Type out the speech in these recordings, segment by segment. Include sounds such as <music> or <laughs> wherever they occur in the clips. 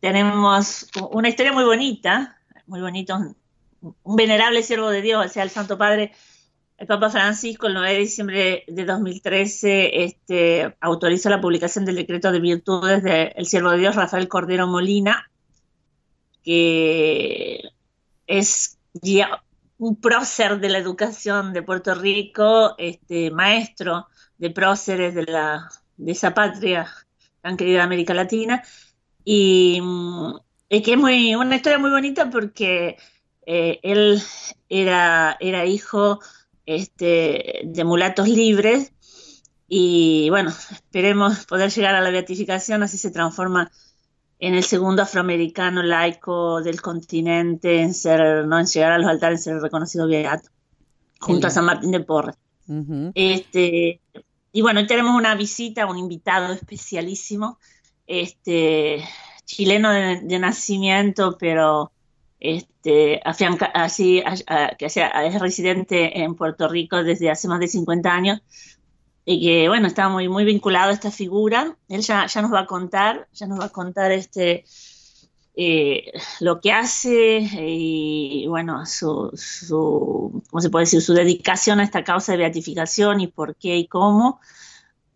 tenemos una historia muy bonita, muy bonito, un venerable siervo de Dios, o sea, el Santo Padre, el Papa Francisco, el 9 de diciembre de 2013, este, autorizó la publicación del decreto de virtudes del siervo de Dios Rafael Cordero Molina, que es un prócer de la educación de Puerto Rico, este, maestro de próceres de, la, de esa patria tan querida América Latina, y, que es muy, una historia muy bonita porque eh, él era, era hijo este, de mulatos libres, y bueno, esperemos poder llegar a la beatificación, así se transforma en el segundo afroamericano laico del continente en ser, no en llegar a los altares, en ser reconocido beato, junto a San Martín de Porres. Este, y bueno, hoy tenemos una visita, un invitado especialísimo, este, chileno de, nacimiento, pero este, así, que es residente en Puerto Rico desde hace más de 50 años, y que bueno, está muy, muy vinculado a esta figura. Él ya, ya nos va a contar, ya nos va a contar este eh, lo que hace y bueno, su, su, ¿cómo se puede decir? Su dedicación a esta causa de beatificación y por qué y cómo.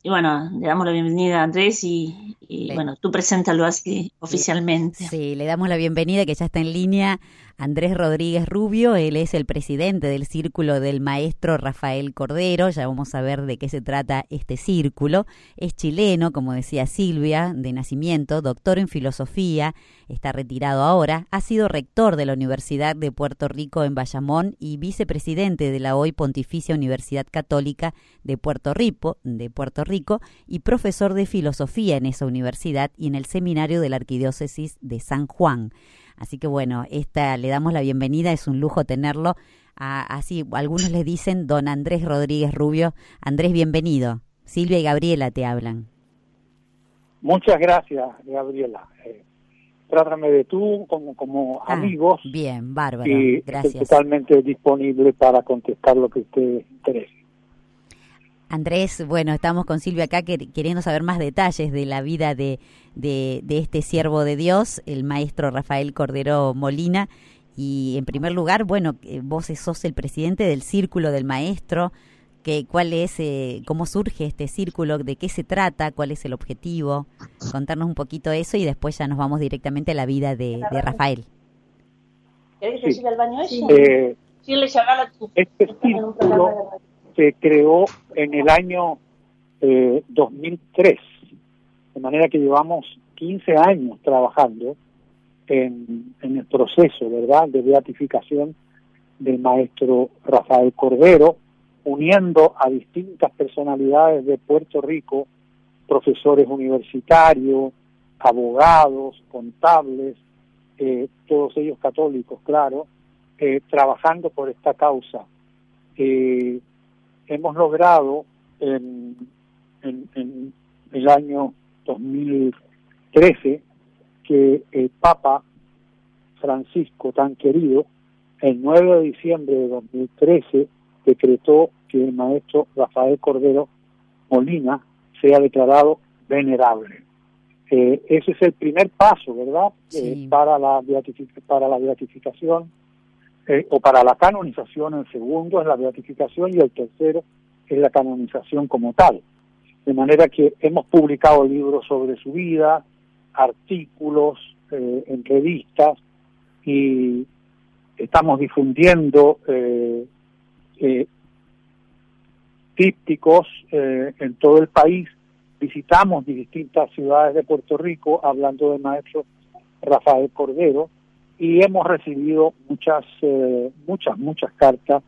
Y bueno, le damos la bienvenida a Andrés y, bueno, tú preséntalo así oficialmente. Sí, le damos la bienvenida que ya está en línea Andrés Rodríguez Rubio, él es el presidente del círculo del maestro Rafael Cordero, ya vamos a ver de qué se trata este círculo. Es chileno, como decía Silvia, de nacimiento, doctor en filosofía, está retirado ahora, ha sido rector de la Universidad de Puerto Rico en Bayamón y vicepresidente de la hoy Pontificia Universidad Católica de Puerto Rico, de Puerto Rico y profesor de filosofía en esa universidad y en el seminario de la Arquidiócesis de San Juan. Así que bueno, esta le damos la bienvenida, es un lujo tenerlo. así, algunos le dicen don Andrés Rodríguez Rubio. Andrés, bienvenido. Silvia y Gabriela te hablan. Muchas gracias, Gabriela. Eh, trátame de tú como, como ah, amigos. Bien, bárbaro. Y gracias. Estoy totalmente disponible para contestar lo que usted interese. Andrés, bueno, estamos con Silvia acá queriendo saber más detalles de la vida de, de, este siervo de Dios, el maestro Rafael Cordero Molina. Y en primer lugar, bueno, eh, vos sos el presidente del Círculo del Maestro. Que, ¿Cuál es, eh, cómo surge este círculo? ¿De qué se trata? ¿Cuál es el objetivo? Contarnos un poquito eso y después ya nos vamos directamente a la vida de, Rafael. ¿Querés decir al baño eso? Eh, sí, le Este círculo se creó en el año eh, 2003, de manera que llevamos 15 años trabajando en, en el proceso, ¿verdad?, de beatificación del maestro Rafael Cordero, uniendo a distintas personalidades de Puerto Rico, profesores universitarios, abogados, contables, eh, todos ellos católicos, claro, eh, trabajando por esta causa. Eh, hemos logrado en, en, el año 2013 que el Papa Francisco, tan querido, el 9 de diciembre de 2013 decretó que el maestro Rafael Cordero Molina sea declarado venerable. Eh, ese es el primer paso, ¿verdad? Eh, para, la para la beatificación eh, o para la canonización, el segundo es la beatificación y el tercero es la canonización como tal. De manera que hemos publicado libros sobre su vida, artículos, eh, entrevistas y estamos difundiendo eh, eh típticos en todo el país. Visitamos distintas ciudades de Puerto Rico hablando del maestro Rafael Cordero y hemos recibido muchas, eh, muchas, muchas cartas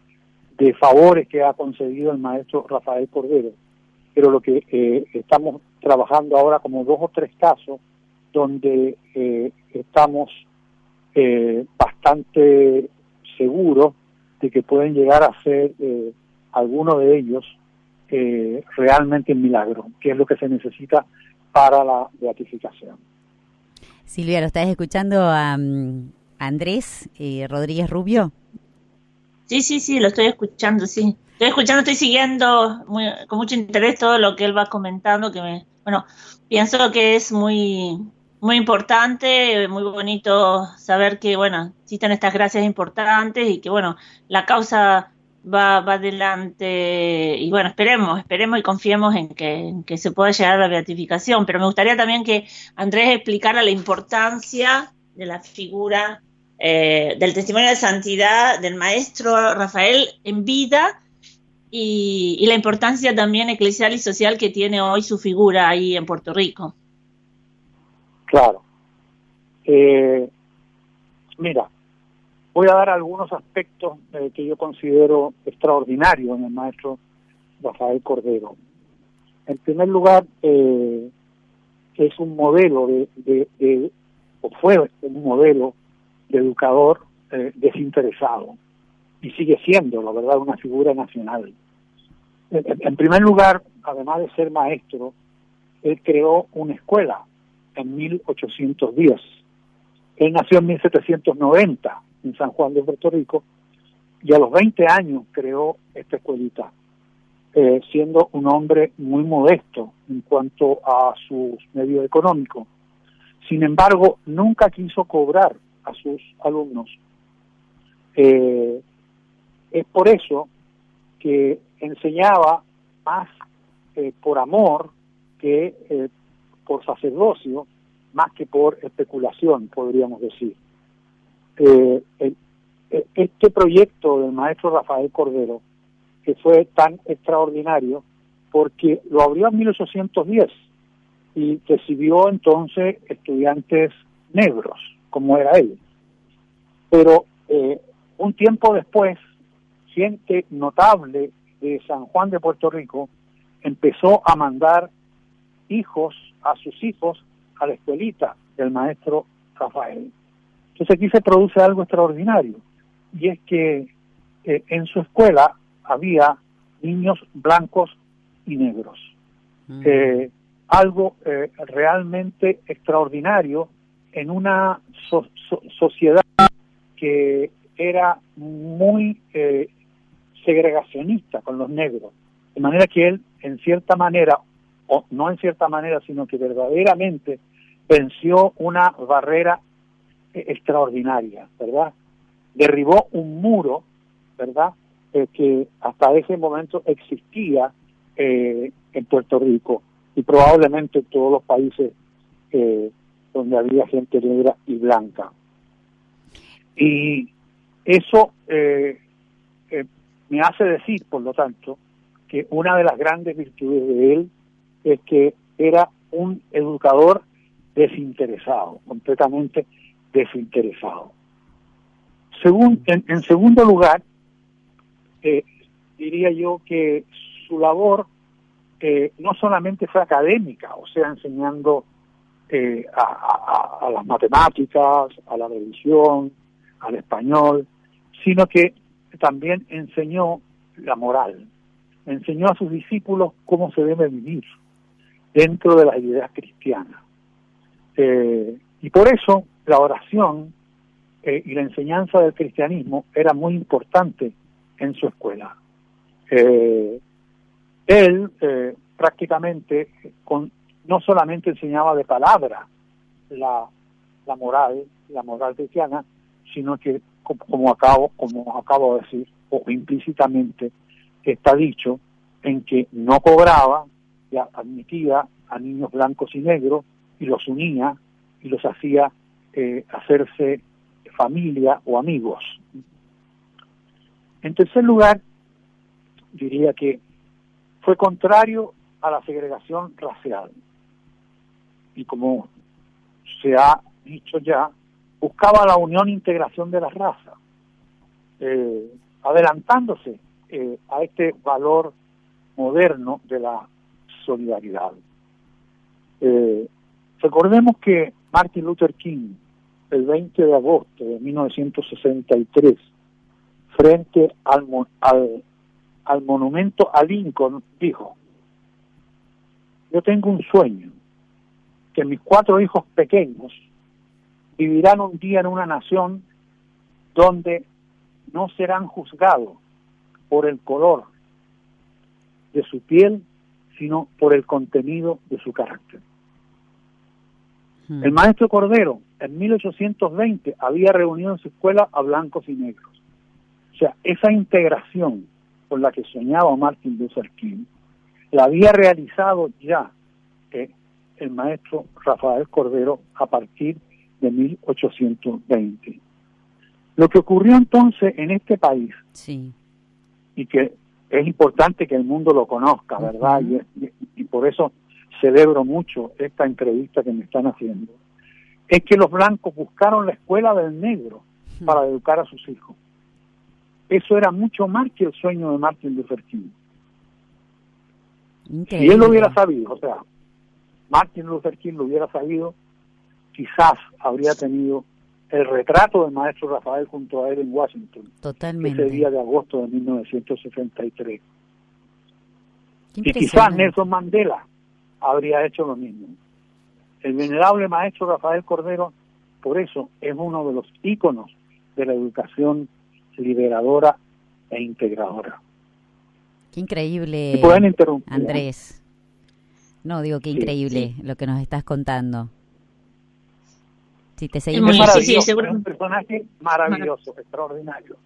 de favores que ha concedido el maestro Rafael Cordero. Pero lo que eh, estamos trabajando ahora como dos o tres casos donde eh, estamos bastante seguros de que pueden llegar a ser algunos de ellos realmente un milagro, que es lo que se necesita para la beatificación. Silvia, ¿lo estás escuchando a, Andrés eh, Rodríguez Rubio. Sí, sí, sí, lo estoy escuchando, sí. Estoy escuchando, estoy siguiendo con mucho interés todo lo que él va comentando, que me, bueno, pienso que es muy, muy importante, muy bonito saber que, bueno, existen estas gracias importantes y que, bueno, la causa va, va adelante y, bueno, esperemos, esperemos y confiemos en que se pueda llegar a la beatificación. Pero me gustaría también que Andrés explicara la importancia de la figura eh, del testimonio de santidad del maestro Rafael en vida y, la importancia también eclesial y social que tiene hoy su figura ahí en Puerto Rico. Claro. Eh, mira, voy a dar algunos aspectos eh, que yo considero extraordinarios en el maestro Rafael Cordero. En primer lugar, eh, es un modelo de, de, o fue un modelo de educador desinteresado y sigue siendo, la verdad, una figura nacional. En primer lugar, además de ser maestro, él creó una escuela en 1810. Él nació en 1790 en San Juan de Puerto Rico y a los 20 años creó esta escuelita, eh, siendo un hombre muy modesto en cuanto a sus medios económicos. Sin embargo, nunca quiso cobrar a sus alumnos. Eh, es por eso que enseñaba más eh, por amor que eh, por sacerdocio, más que por especulación, podríamos decir. Este proyecto del maestro Rafael Cordero, que fue tan extraordinario, porque lo abrió en 1810 y recibió entonces estudiantes negros, como era él. Pero un tiempo después, gente notable de San Juan de Puerto Rico empezó a mandar hijos a sus hijos a la escuelita del maestro Rafael. Entonces aquí se produce algo extraordinario y es que eh, en su escuela había niños blancos y negros. Mm. Eh, algo eh, realmente extraordinario en una sociedad que era muy segregacionista con los negros. De manera que él, en cierta manera, o no en cierta manera, sino que verdaderamente venció una barrera eh, extraordinaria, ¿verdad? Derribó un muro, ¿verdad? Eh, que hasta ese momento existía eh, en Puerto Rico y probablemente en todos los países donde había gente negra y blanca. Y eso me hace decir, por lo tanto, que una de las grandes virtudes de él es que era un educador desinteresado, completamente desinteresado. Según, en, segundo lugar, eh, diría yo que su labor eh, no solamente fue académica, o sea, enseñando eh, a, las matemáticas, a la religión, al español, sino que también enseñó la moral, enseñó a sus discípulos cómo se debe vivir dentro de las ideas cristianas. Eh, y por eso la oración y la enseñanza del cristianismo era muy importante en su escuela. Él prácticamente con, no solamente enseñaba de palabra la, la moral, la moral cristiana, sino que como acabo, como acabo de decir, o implícitamente está dicho en que no cobraba, ya admitía a niños blancos y negros y los unía y los hacía eh, hacerse familia o amigos. En tercer lugar, diría que fue contrario a la segregación racial. Y como se ha dicho ya, buscaba la unión e integración de las razas, eh, adelantándose eh, a este valor moderno de la solidaridad. Eh, recordemos que Martin Luther King, el 20 de agosto de 1963, frente al, al, al monumento a Lincoln, dijo, yo tengo un sueño, que mis cuatro hijos pequeños vivirán un día en una nación donde no serán juzgados por el color de su piel, sino por el contenido de su carácter. El maestro Cordero en 1820 había reunido en su escuela a blancos y negros. O sea, esa integración con la que soñaba Martin Luther King la había realizado ya eh, el maestro Rafael Cordero a partir de 1820. Lo que ocurrió entonces en este país, sí. y que es importante que el mundo lo conozca, ¿verdad? y, por eso celebro mucho esta entrevista que me están haciendo, es que los blancos buscaron la escuela del negro para educar a sus hijos. Eso era mucho más que el sueño de Martin Luther King. Si él lo hubiera sabido, o sea, Martin Luther King lo hubiera sabido, quizás habría tenido el retrato del maestro Rafael junto a él en Washington. Totalmente. Ese día de agosto de 1963. Y quizás Nelson Mandela habría hecho lo mismo. El venerable maestro Rafael Cordero, por eso, es uno de los íconos de la educación liberadora e integradora. Qué increíble. pueden interrumpir. Andrés. No, digo que increíble lo que nos estás contando. Si te seguimos. Es, un personaje maravilloso, extraordinario.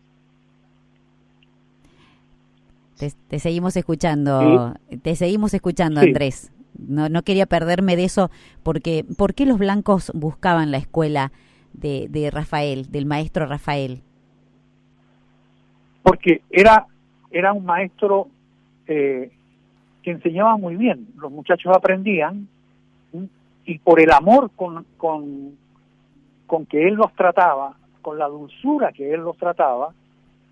Te, seguimos escuchando, te seguimos escuchando, Andrés. No, no quería perderme de eso, porque ¿por qué los blancos buscaban la escuela de, de Rafael, del maestro Rafael? Porque era, era un maestro eh, que enseñaba muy bien. Los muchachos aprendían y por el amor con, con, con que él los trataba, con la dulzura que él los trataba,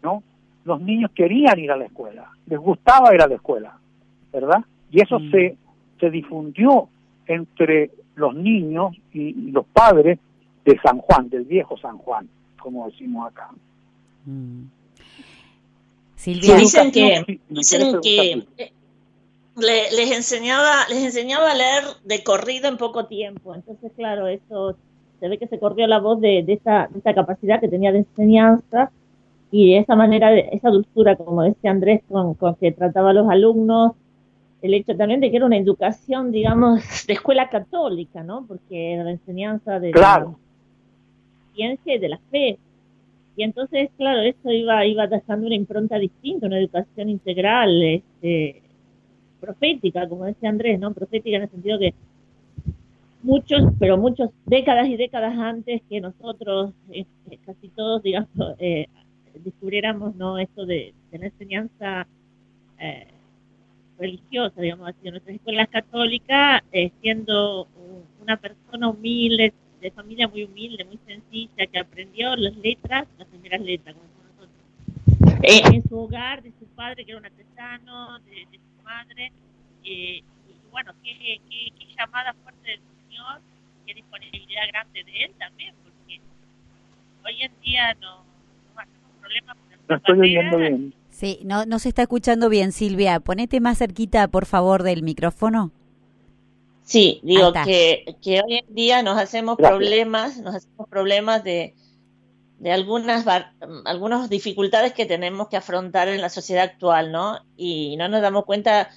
¿no? Los niños querían ir a la escuela, les gustaba ir a la escuela, ¿verdad? Y eso mm. se, se difundió entre los niños y, los padres de San Juan, del viejo San Juan, como decimos acá. Mm. Silvia, dicen que, dicen que les enseñaba les enseñaba a leer de corrido en poco tiempo. Entonces, claro, eso se ve que se corrió la voz de, de, esta, de esta capacidad que tenía de enseñanza y de esa manera, esa dulzura, como decía Andrés, con, con que trataba a los alumnos, el hecho también de que era una educación, digamos, de escuela católica, ¿no? Porque era la enseñanza de la ciencia y de la fe. Y entonces, claro, eso iba, iba dejando una impronta distinta, una educación integral, este, profética, como decía Andrés, ¿no? Profética en el sentido que muchos, pero muchos décadas y décadas antes que nosotros, este, casi todos, digamos, <laughs> eh, descubriéramos, ¿no? Esto de, la enseñanza eh, religiosa, digamos así, en nuestras escuelas católicas, eh, siendo una persona humilde, de familia muy humilde, muy sencilla, que aprendió las letras, las primeras letras, como nosotros, en su hogar, de su padre, que era un artesano, de, de madre. Eh, y bueno, qué, qué, llamada fuerte del Señor, qué disponibilidad grande de Él también, porque hoy en día no, no hacemos problemas No estoy oyendo bien. Sí, no, no se está escuchando bien, Silvia. Ponete más cerquita, por favor, del micrófono. Sí, digo que, que hoy en día nos hacemos problemas, nos hacemos problemas de, de algunas, algunas dificultades que tenemos que afrontar en la sociedad actual, ¿no? Y no nos damos cuenta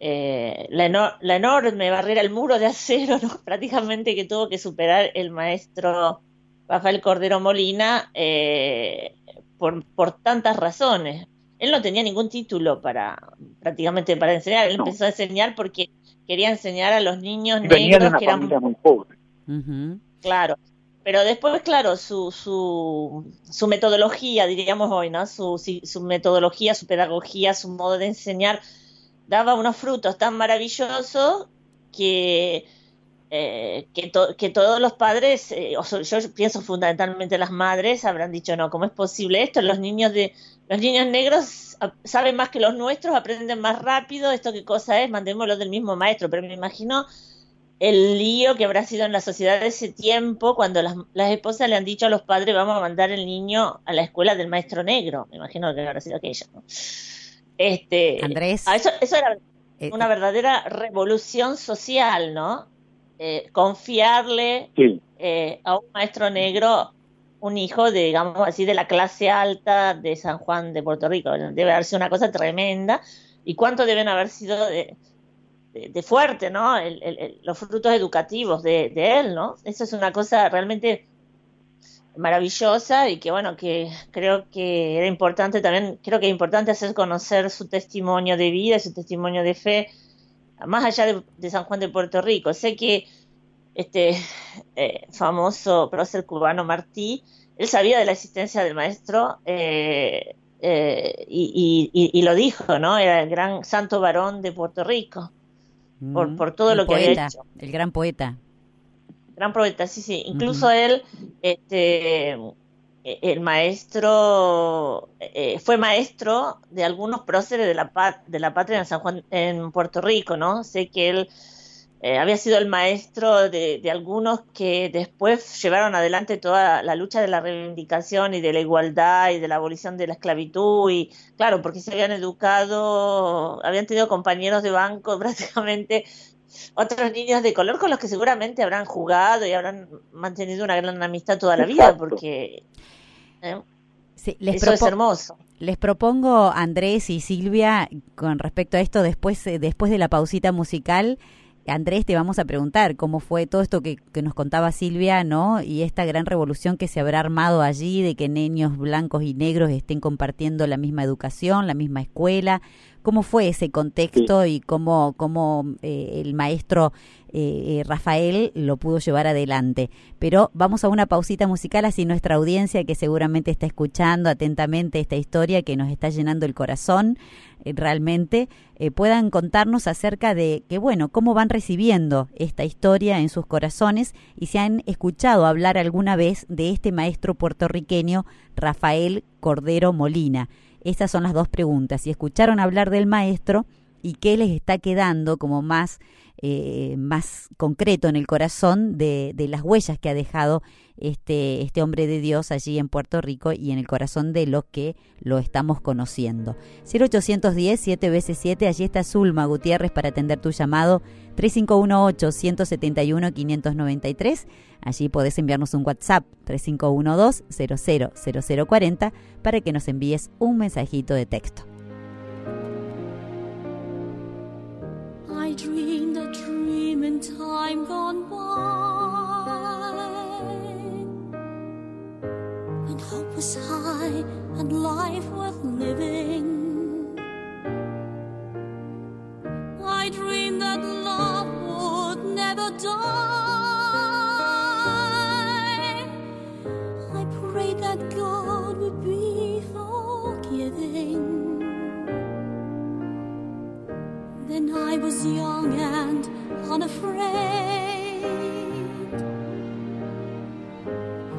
eh, la, la, enorme barrera, el muro de acero, ¿no? <laughs> Prácticamente que tuvo que superar el maestro Rafael Cordero Molina eh, por, por tantas razones. Él no tenía ningún título para prácticamente para enseñar. Él empezó a enseñar porque quería enseñar a los niños negros que eran muy pobres. Claro, pero después, claro, su, su, su metodología, diríamos hoy, ¿no? Su, su metodología, su pedagogía, su modo de enseñar, daba unos frutos tan maravillosos que, eh, que, que, todos los padres, eh, yo pienso fundamentalmente las madres, habrán dicho, no, ¿cómo es posible esto? Los niños de los niños negros saben más que los nuestros, aprenden más rápido, esto qué cosa es, mandémoslo del mismo maestro, pero me imagino el lío que habrá sido en la sociedad de ese tiempo cuando las, esposas le han dicho a los padres vamos a mandar el niño a la escuela del maestro negro. Me imagino que habrá sido aquello. Este, Andrés. Eso, eso, era eh, una verdadera revolución social, ¿no? Eh, confiarle eh, a un maestro negro un hijo, de, digamos así, de la clase alta de San Juan de Puerto Rico. Debe haber sido una cosa tremenda. ¿Y cuánto deben haber sido de, de, fuerte, ¿no? los frutos educativos de, él, ¿no? Eso es una cosa realmente maravillosa y que bueno, que creo que era importante también, creo que es importante hacer conocer su testimonio de vida, su testimonio de fe, más allá de, San Juan de Puerto Rico. Sé que este <laughs> eh, famoso prócer cubano Martí, él sabía de la existencia del maestro eh, eh, y, lo dijo, ¿no? Era el gran santo varón de Puerto Rico, por, mm, por todo lo que había hecho. El gran poeta. Gran poeta, sí, sí. Incluso él, este, el maestro, eh, fue maestro de algunos próceres de la, de la patria en San Juan, en Puerto Rico, ¿no? Sé que él eh, había sido el maestro de, algunos que después llevaron adelante toda la lucha de la reivindicación y de la igualdad y de la abolición de la esclavitud y claro, porque se habían educado, habían tenido compañeros de banco <laughs> prácticamente otros niños de color con los que seguramente habrán jugado y habrán mantenido una gran amistad toda la vida porque ¿eh? eso es hermoso. Les propongo Andrés y Silvia con respecto a esto después eh, después de la pausita musical Andrés, te vamos a preguntar cómo fue todo esto que, nos contaba Silvia, ¿no? Y esta gran revolución que se habrá armado allí de que niños blancos y negros estén compartiendo la misma educación, la misma escuela. ¿Cómo fue ese contexto y cómo, cómo eh, el maestro eh, eh, Rafael lo pudo llevar adelante? Pero vamos a una pausita musical, así nuestra audiencia que seguramente está escuchando atentamente esta historia que nos está llenando el corazón, realmente puedan contarnos acerca de que, bueno, cómo van recibiendo esta historia en sus corazones y si han escuchado hablar alguna vez de este maestro puertorriqueño Rafael Cordero Molina. Estas son las dos preguntas. Si escucharon hablar del maestro y qué les está quedando como más, eh, más concreto en el corazón de, de, las huellas que ha dejado este, este hombre de Dios allí en Puerto Rico y en el corazón de los que lo estamos conociendo. 0810 7 veces 7, allí está Zulma Gutiérrez para atender tu llamado 3518-171-593. Allí podés enviarnos un WhatsApp 3512-000040 para que nos envíes un mensajito de texto. I dreamed a dream in time gone by When hope was high and life worth living I dreamed that love die. I prayed that God would be forgiving. Then I was young and unafraid.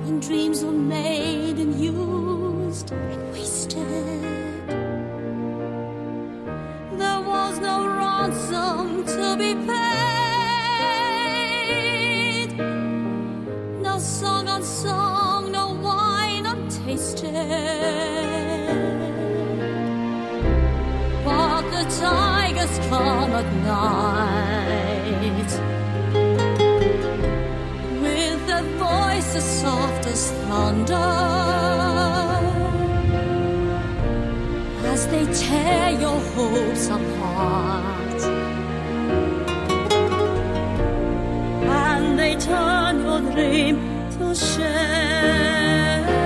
When dreams were made and used and wasted. There was no ransom to be paid. But the tigers come at night with their voices soft as thunder. As they tear your hopes apart. And they turn your dream to shame.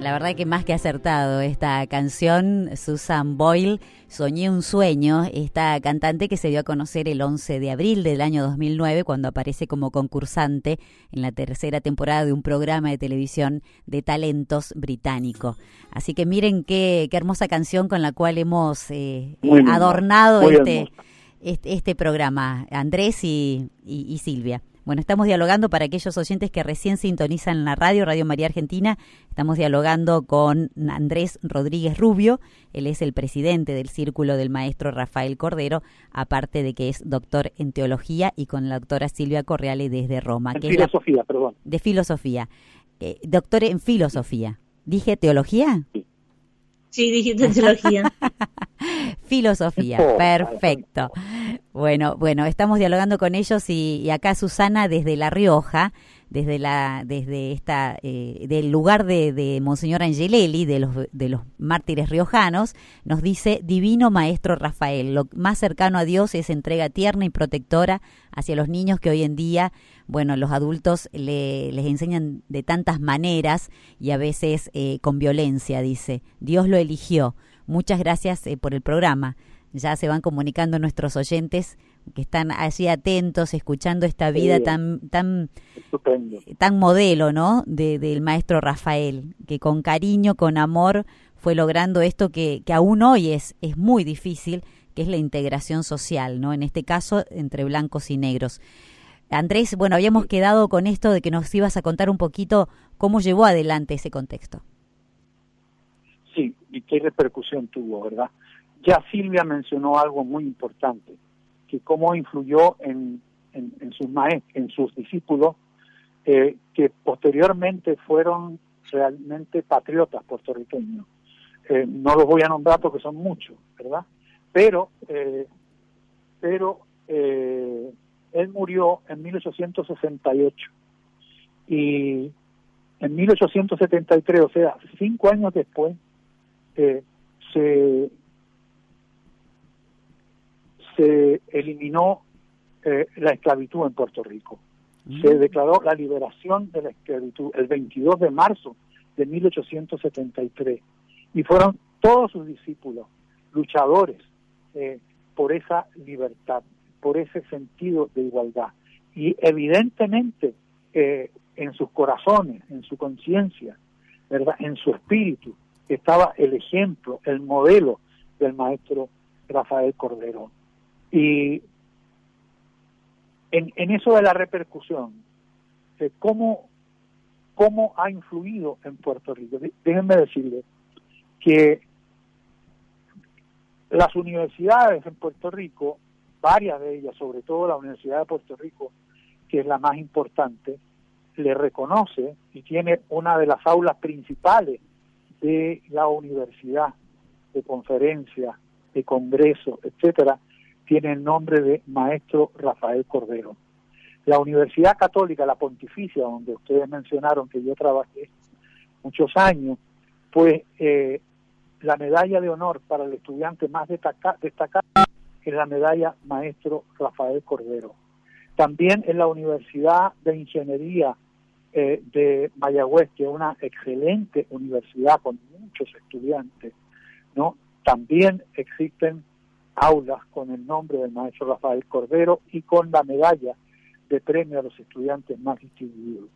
La verdad que más que acertado esta canción, Susan Boyle, Soñé un sueño, esta cantante que se dio a conocer el 11 de abril del año 2009 cuando aparece como concursante en la tercera temporada de un programa de televisión de talentos británico. Así que miren qué, qué hermosa canción con la cual hemos eh, adornado este, este, este, programa, Andrés y, y Silvia. Bueno, estamos dialogando para aquellos oyentes que recién sintonizan la radio, Radio María Argentina. Estamos dialogando con Andrés Rodríguez Rubio. Él es el presidente del Círculo del Maestro Rafael Cordero, aparte de que es doctor en teología, y con la doctora Silvia Correale desde Roma. De filosofía, perdón. De filosofía. Eh, doctor en filosofía. ¿Dije teología? Sí. Sí, dijiste teología. <laughs> Filosofía, perfecto. Bueno, bueno, estamos dialogando con ellos y, acá Susana desde La Rioja, desde la, desde esta, eh, del lugar de, de, Monseñor Angelelli, de los, de los mártires riojanos, nos dice Divino Maestro Rafael, lo más cercano a Dios es entrega tierna y protectora hacia los niños que hoy en día, bueno, los adultos le, les enseñan de tantas maneras y a veces eh, con violencia, dice. Dios lo eligió. Muchas gracias eh, por el programa ya se van comunicando nuestros oyentes que están allí atentos, escuchando esta vida tan tan tan modelo, ¿no? De, del maestro Rafael, que con cariño, con amor fue logrando esto que, que aún hoy es, es muy difícil, que es la integración social, ¿no? En este caso, entre blancos y negros. Andrés, bueno, habíamos quedado con esto de que nos ibas a contar un poquito cómo llevó adelante ese contexto. Sí, y qué repercusión tuvo, ¿verdad? Ya Silvia mencionó algo muy importante, que cómo influyó en, en, sus, en sus discípulos, eh, que posteriormente fueron realmente patriotas puertorriqueños. Eh, no los voy a nombrar porque son muchos, ¿verdad? Pero, eh, pero él murió en 1868 y en 1873, o sea, cinco años después, se se eliminó eh, la esclavitud en Puerto Rico. Se mm. declaró la liberación de la esclavitud el 22 de marzo de 1873 y fueron todos sus discípulos luchadores eh, por esa libertad, por ese sentido de igualdad. Y evidentemente eh, en sus corazones, en su conciencia, ¿verdad? en su espíritu, estaba el ejemplo, el modelo del maestro Rafael Cordero. Y en, en eso de la repercusión, de cómo, cómo ha influido en Puerto Rico, déjenme decirles que las universidades en Puerto Rico, varias de ellas, sobre todo la Universidad de Puerto Rico, que es la más importante, le reconoce y tiene una de las aulas principales de la universidad, de conferencias, de congresos, etcétera, tiene el nombre de Maestro Rafael Cordero. La Universidad Católica, la Pontificia, donde ustedes mencionaron que yo trabajé muchos años, pues eh, la medalla de honor para el estudiante más destacado es la medalla Maestro Rafael Cordero. También en la Universidad de Ingeniería eh, de Mayagüez, que es una excelente universidad con muchos estudiantes, ¿no? También existen aulas con el nombre del maestro Rafael Cordero y con la medalla de premio a los estudiantes más distinguidos.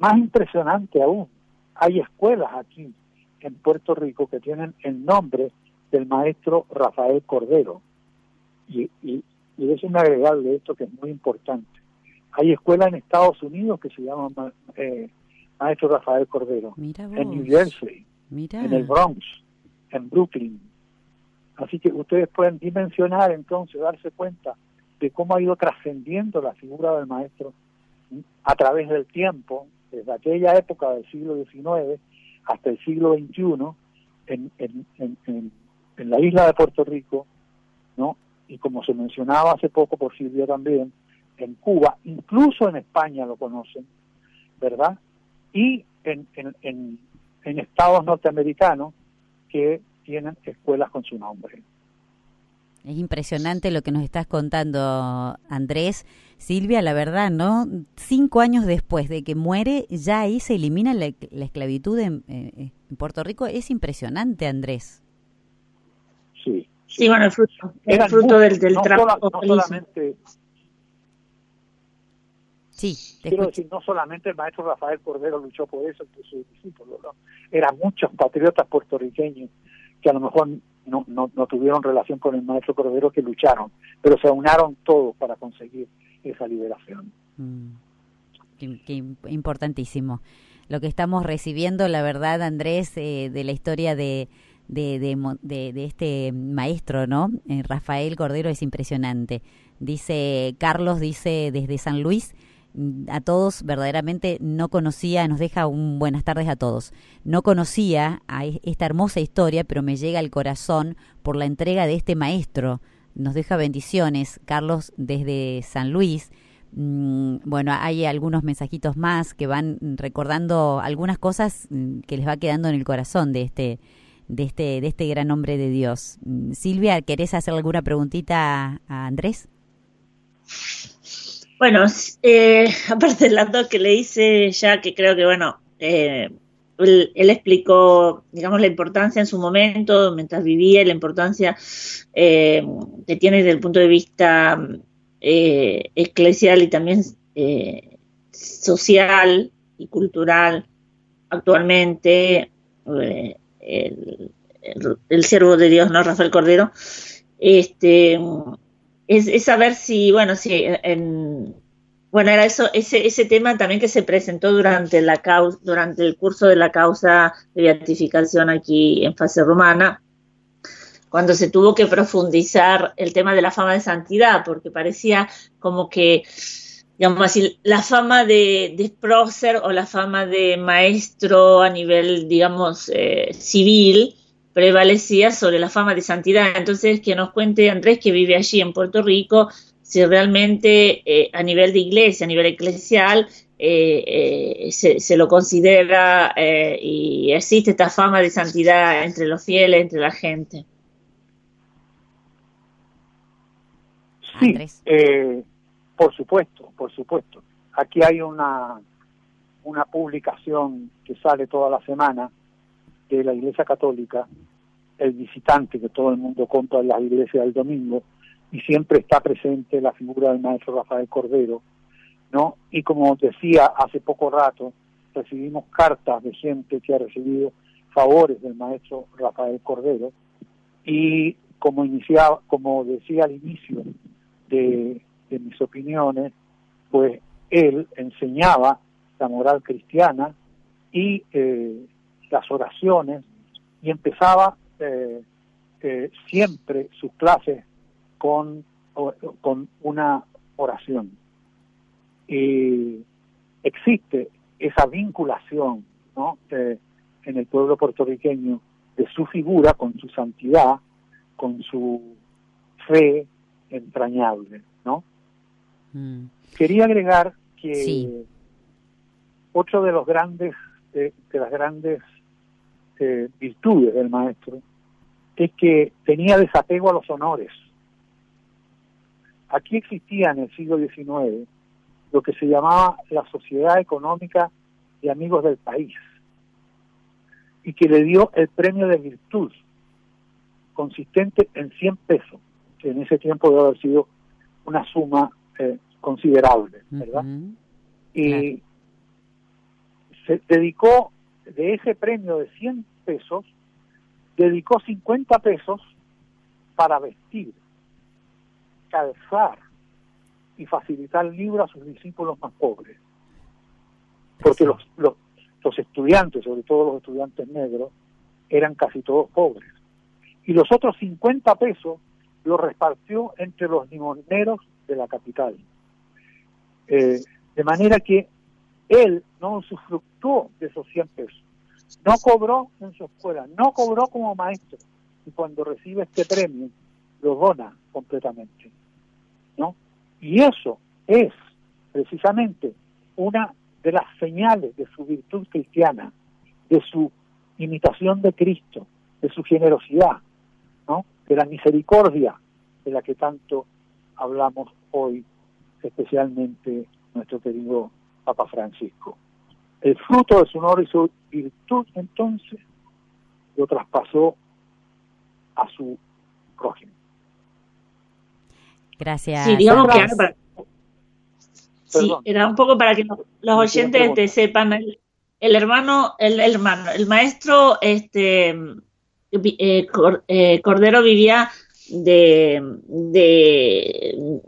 Más impresionante aún, hay escuelas aquí en Puerto Rico que tienen el nombre del maestro Rafael Cordero. Y, y, y déjenme agregarle esto que es muy importante. Hay escuelas en Estados Unidos que se llaman eh, Maestro Rafael Cordero. en New Jersey, en el Bronx, en Brooklyn, Así que ustedes pueden dimensionar entonces, darse cuenta de cómo ha ido trascendiendo la figura del maestro a través del tiempo, desde aquella época del siglo XIX hasta el siglo XXI, en, en, en, en la isla de Puerto Rico, ¿no? y como se mencionaba hace poco por Silvia también, en Cuba, incluso en España lo conocen, ¿verdad? Y en, en, en estados norteamericanos que tienen escuelas con su nombre. Es impresionante lo que nos estás contando, Andrés. Silvia, la verdad, ¿no? Cinco años después de que muere, ya ahí se elimina la, esclavitud en, eh, Puerto Rico es impresionante, Andrés. Sí. Sí, bueno, el fruto, el fruto del, del trabajo. no solamente Sí, quiero decir, no solamente el maestro Rafael Cordero luchó por eso entre sus discípulos, ¿no? eran muchos patriotas puertorriqueños que a lo mejor no, no, tuvieron relación con el maestro Cordero que lucharon, pero se unaron todos para conseguir esa liberación. Mm, qué, importantísimo. Lo que estamos recibiendo, la verdad, Andrés, eh, de la historia de, de, de, de, este maestro, ¿no? Eh, Rafael Cordero es impresionante. Dice, Carlos dice desde San Luis, a todos verdaderamente no conocía, nos deja un buenas tardes a todos. No conocía a esta hermosa historia, pero me llega al corazón por la entrega de este maestro. Nos deja bendiciones, Carlos, desde San Luis. Mm, bueno, hay algunos mensajitos más que van recordando algunas cosas mm, que les va quedando en el corazón de este, de este, de este gran hombre de Dios. Mm, Silvia, ¿querés hacer alguna preguntita a Andrés? Bueno, eh, <laughs> aparte de las dos que le hice ya, que creo que, bueno, eh, él, explicó, digamos, la importancia en su momento, mientras vivía, la importancia eh, que tiene desde el punto de vista eclesial y también social y cultural actualmente, el, el, siervo de Dios, ¿no? Rafael Cordero, este es, saber si, bueno, si en, bueno, era eso, ese, ese tema también que se presentó durante la causa, durante el curso de la causa de beatificación aquí en fase romana, cuando se tuvo que profundizar el tema de la fama de santidad, porque parecía como que, digamos así, la fama de, de prócer o la fama de maestro a nivel, digamos, eh, civil, prevalecía sobre la fama de santidad. Entonces, que nos cuente Andrés, que vive allí en Puerto Rico, si realmente eh, a nivel de iglesia, a nivel eclesial, eh, eh, se, lo considera y existe esta fama de santidad entre los fieles, entre la gente. Sí, por supuesto, por supuesto. Aquí hay una, una publicación que sale toda la semana de la Iglesia Católica, el visitante que todo el mundo compra en las iglesias del domingo, y siempre está presente la figura del maestro Rafael Cordero, ¿no? Y como decía hace poco rato, recibimos cartas de gente que ha recibido favores del maestro Rafael Cordero, y como iniciaba, como decía al inicio de, de mis opiniones, pues él enseñaba la moral cristiana y eh, las oraciones y empezaba eh, eh, siempre sus clases con, con una oración. Y existe esa vinculación ¿no? en el pueblo puertorriqueño de su figura con su santidad, con su fe entrañable, ¿no? Mm. Quería agregar que otro de los grandes, de las grandes este, virtudes del maestro es que tenía desapego a los honores. Aquí existía en el siglo XIX lo que se llamaba la Sociedad Económica de Amigos del País y que le dio el premio de virtud consistente en 100 pesos, que en ese tiempo debe haber sido una suma eh, considerable, ¿verdad? Y se dedicó de ese premio de 100 pesos, dedicó 50 pesos para vestir, calzar y facilitar libros a sus discípulos más pobres. Porque los, los, los estudiantes, sobre todo los estudiantes negros, eran casi todos pobres. Y los otros 50 pesos los repartió entre los limoneros de la capital. Eh, de manera que él no usufructuó de esos 100 pesos. No cobró en su escuela, no cobró como maestro. Y cuando recibe este premio, lo dona completamente. ¿no? Y eso es precisamente una de las señales de su virtud cristiana, de su imitación de Cristo, de su generosidad, ¿no? de la misericordia de la que tanto hablamos hoy, especialmente nuestro querido Papa Francisco. El fruto de su honor y su virtud, entonces, lo traspasó a su prójimo. Gracias. Sí, digamos que sí, era un poco para que los oyentes te sepan. El, el, hermano, el, hermano, el maestro, este eh, eh, Cordero vivía de, de,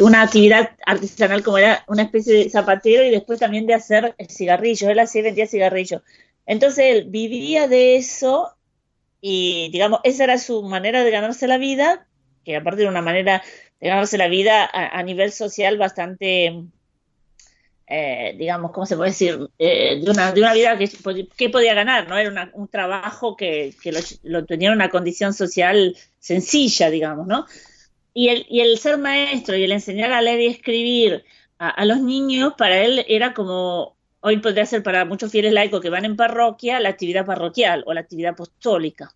una actividad artesanal como era una especie de zapatero y después también de hacer cigarrillos. Él hacía vendía cigarrillos. Entonces él vivía de eso y, digamos, esa era su manera de ganarse la vida, que aparte de una manera de ganarse la vida a, nivel social bastante, eh, digamos, ¿cómo se puede decir? Eh, de, una, de una vida que, que podía ganar, ¿no? Era un trabajo que, que lo, tenía en una condición social sencilla, digamos, ¿no? Y el, y el ser maestro y el enseñar a leer y escribir a los niños, para él era como hoy podría ser para muchos fieles laicos que van en parroquia la actividad parroquial o la actividad apostólica.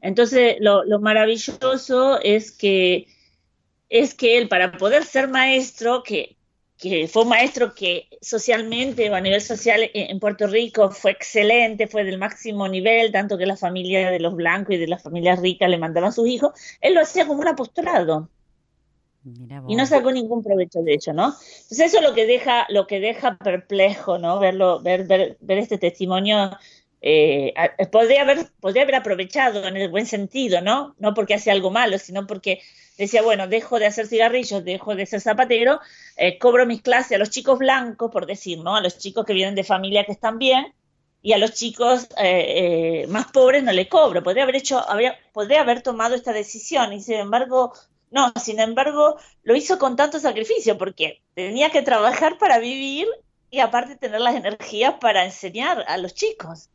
Entonces, lo, maravilloso es que es que él, para poder ser maestro, que, que fue un maestro que socialmente o a nivel social en Puerto Rico fue excelente, fue del máximo nivel, tanto que la familia de los blancos y de las familias ricas le mandaban a sus hijos, él lo hacía como un apostolado y no sacó ningún provecho de ello, ¿no? Entonces eso es lo que deja, lo que deja perplejo, ¿no? Verlo, ver, ver, ver este testimonio. Eh, podría haber, podría haber aprovechado en el buen sentido, ¿no? No porque hace algo malo, sino porque decía, bueno, dejo de hacer cigarrillos, dejo de ser zapatero, eh, cobro mis clases a los chicos blancos, por decir, ¿no? A los chicos que vienen de familia que están bien, y a los chicos eh, más pobres no le cobro. Podría haber hecho, habría, podría haber tomado esta decisión y sin embargo no, sin embargo, lo hizo con tanto sacrificio porque tenía que trabajar para vivir y aparte tener las energías para enseñar a los chicos.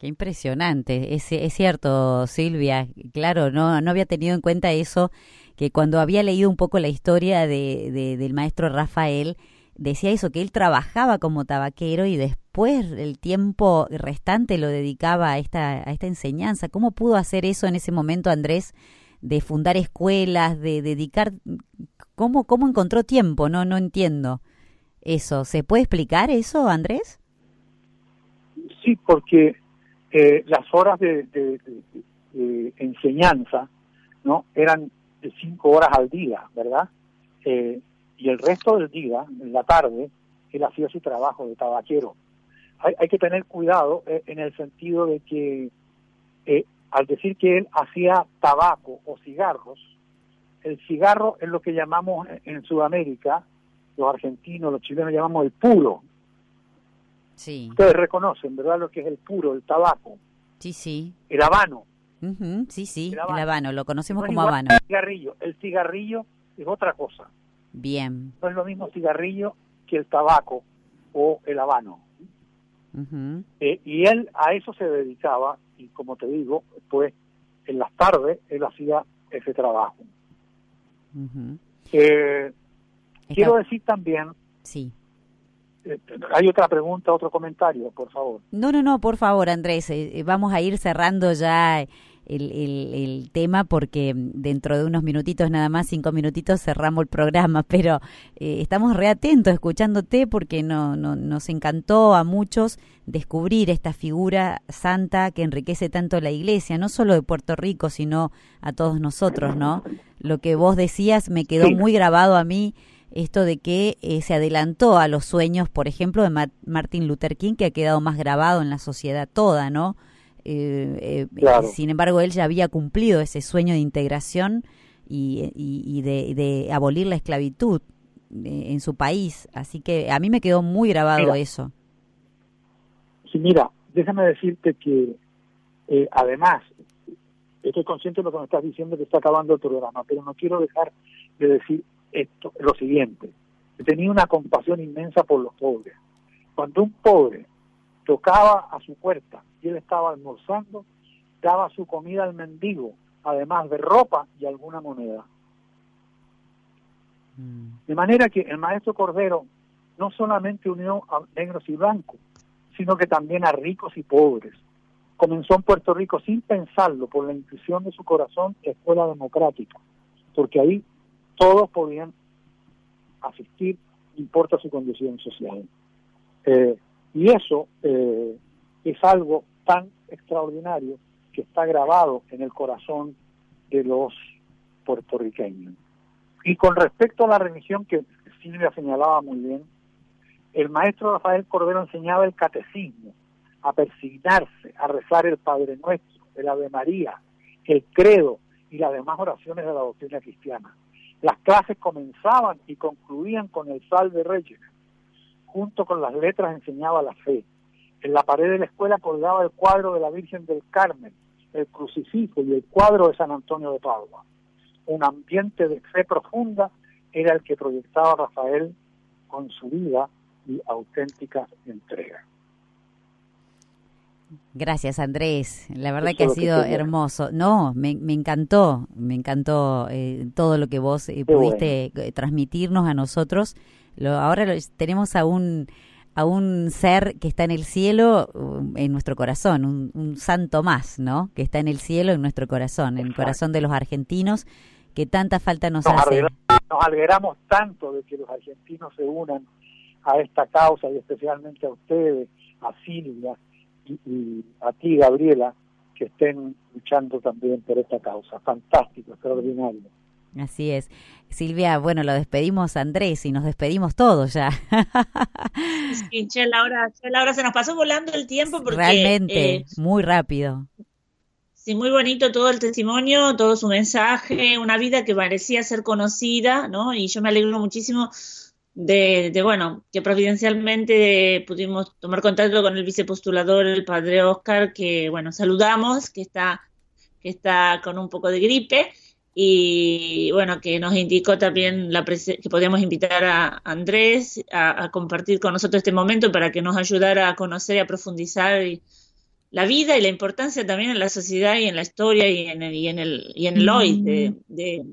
Qué impresionante, es, es cierto, Silvia. Claro, no, no había tenido en cuenta eso, que cuando había leído un poco la historia de, de, del maestro Rafael, decía eso, que él trabajaba como tabaquero y después el tiempo restante lo dedicaba a esta, a esta enseñanza. ¿Cómo pudo hacer eso en ese momento, Andrés? de fundar escuelas, de dedicar... ¿Cómo, cómo encontró tiempo? No, no entiendo eso. ¿Se puede explicar eso, Andrés? Sí, porque eh, las horas de, enseñanza no eran de cinco horas al día, ¿verdad? Eh, y el resto del día, en la tarde, él hacía su trabajo de tabaquero. Hay, hay que tener cuidado eh, en el sentido de que al decir que él hacía tabaco o cigarros, el cigarro es lo que llamamos en Sudamérica, los argentinos, los chilenos llamamos el puro. Sí. Ustedes reconocen, ¿verdad? Lo que es el puro, el tabaco. Sí, sí. El habano. Sí, sí, el habano. lo conocemos como habano. El cigarrillo. El cigarrillo es otra cosa. Bien. No es lo mismo cigarrillo que el tabaco o el habano. Eh, y él a eso se dedicaba y como te digo, pues en las tardes él hacía ese trabajo. Eh, quiero decir también... Sí. Eh, hay otra pregunta, otro comentario, por favor. No, no, no, por favor, Andrés. vamos a ir cerrando ya el, el, tema porque dentro de unos minutitos nada más, cinco minutitos, cerramos el programa, <laughs> pero eh, estamos reatentos escuchándote porque no, no, nos encantó a muchos descubrir esta figura santa que enriquece tanto la iglesia, no solo de Puerto Rico, sino a todos nosotros, ¿no? Lo que vos decías me quedó muy grabado a mí esto de que eh, se adelantó a los sueños, por ejemplo, de Martin Luther King, que ha quedado más grabado en la sociedad toda, ¿no? Eh, eh, sin embargo, él ya había cumplido ese sueño de integración y, de, abolir la esclavitud eh, en su país. Así que a mí me quedó muy grabado eso. Sí, mira, déjame decirte que además, estoy consciente de lo que me estás diciendo que está acabando el programa, pero no quiero dejar de decir esto, lo siguiente. Tenía una compasión inmensa por los pobres. Cuando un pobre tocaba a su puerta y él estaba almorzando, daba su comida al mendigo, además de ropa y alguna moneda. Mm. De manera que el maestro Cordero no solamente unió a negros y blancos, sino que también a ricos y pobres. Comenzó en Puerto Rico sin pensarlo por la intuición de su corazón escuela democrática, porque ahí todos podían asistir, importa su condición social. Eh, y eso eh, es algo tan extraordinario que está grabado en el corazón de los puertorriqueños. Y con respecto a la remisión que Silvia señalaba muy bien, el maestro Rafael Cordero enseñaba el catecismo, a persignarse, a rezar el Padre Nuestro, el Ave María, el credo y las demás oraciones de la doctrina cristiana. Las clases comenzaban y concluían con el Salve Reyes. Junto con las letras enseñaba la fe. En la pared de la escuela colgaba el cuadro de la Virgen del Carmen, el crucifijo y el cuadro de San Antonio de Padua. Un ambiente de fe profunda era el que proyectaba Rafael con su vida y auténtica entrega. Gracias Andrés, la verdad que ha sido hermoso. No, me, encantó, me encantó eh, todo lo que vos eh, pudiste eh, transmitirnos a nosotros. Lo, ahora tenemos a un, a un ser que está en el cielo um, en nuestro corazón, un, santo más, ¿no? Que está en el cielo en nuestro corazón, en el corazón de los argentinos, que tanta falta nos, hace. nos alegramos tanto de que los argentinos se unan a esta causa y especialmente a ustedes, a Silvia y, a ti, Gabriela, que estén luchando también por esta causa. Fantástico, extraordinario. Así es. Silvia, bueno, lo despedimos Andrés y nos despedimos todos ya. <laughs> Sí, che, Laura, se nos pasó volando el tiempo porque... Realmente, eh, muy rápido. Sí, muy bonito todo el testimonio, todo su mensaje, una vida que parecía ser conocida, ¿no? Y yo me alegro muchísimo de, bueno, que providencialmente pudimos tomar contacto con el vicepostulador, el padre Oscar, que, bueno, saludamos, que está, que está con un poco de gripe y, bueno, que nos indicó también la que podíamos invitar a Andrés a, compartir con nosotros este momento para que nos ayudara a conocer y a profundizar la vida y la importancia también en la sociedad y en la historia y en el, y en el, y en el hoy de, de,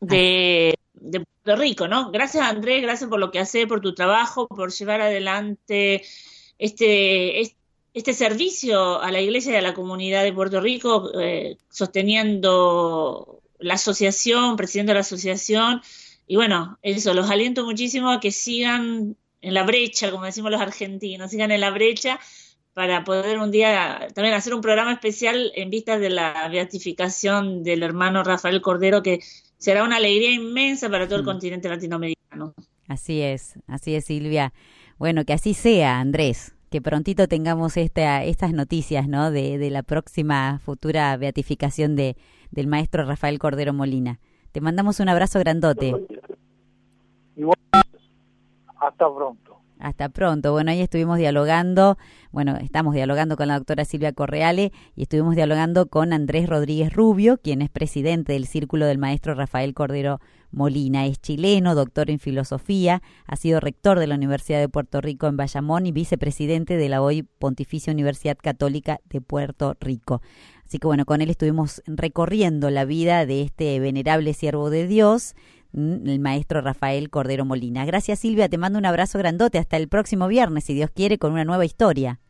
de de Puerto Rico, ¿no? Gracias Andrés, gracias por lo que hace, por tu trabajo, por llevar adelante este, este servicio a la iglesia y a la comunidad de Puerto Rico, eh, sosteniendo la asociación, presidiendo la asociación. Y bueno, eso, los aliento muchísimo a que sigan en la brecha, como decimos los argentinos, sigan en la brecha para poder un día también hacer un programa especial en vista de la beatificación del hermano Rafael Cordero, que será una alegría inmensa para todo el mm. continente latinoamericano. Así es, así es Silvia. Bueno, que así sea, Andrés, que prontito tengamos esta, estas noticias, ¿no? De, de la próxima futura beatificación de, del maestro Rafael Cordero Molina. Te mandamos un abrazo grandote. hasta pronto. Hasta pronto. Bueno, ahí estuvimos dialogando, bueno, estamos dialogando con la doctora Silvia Correale y estuvimos dialogando con Andrés Rodríguez Rubio, quien es presidente del Círculo del Maestro Rafael Cordero Molina. Es chileno, doctor en filosofía, ha sido rector de la Universidad de Puerto Rico en Bayamón y vicepresidente de la hoy Pontificia Universidad Católica de Puerto Rico. Así que bueno, con él estuvimos recorriendo la vida de este venerable siervo de Dios el maestro Rafael Cordero Molina. Gracias Silvia, te mando un abrazo grandote. Hasta el próximo viernes, si Dios quiere, con una nueva historia.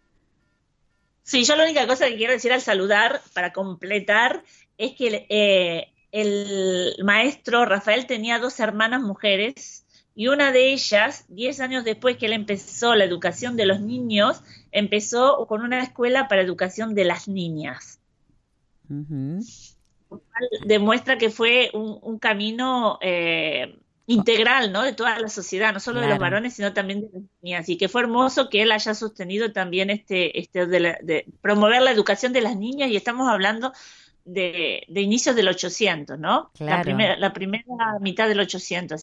Sí, yo la única cosa que quiero decir al saludar, para completar, es que eh, el maestro Rafael tenía dos hermanas mujeres y una de ellas, diez años después que él empezó la educación de los niños, empezó con una escuela para educación de las niñas demuestra que fue un, camino eh, integral, ¿no? De toda la sociedad, no solo de los varones, sino también de las niñas. Y que fue hermoso que él haya sostenido también este, este de, promover la educación de las niñas, y estamos hablando de, de inicios del 800, ¿no? La, primera, la primera mitad del 800.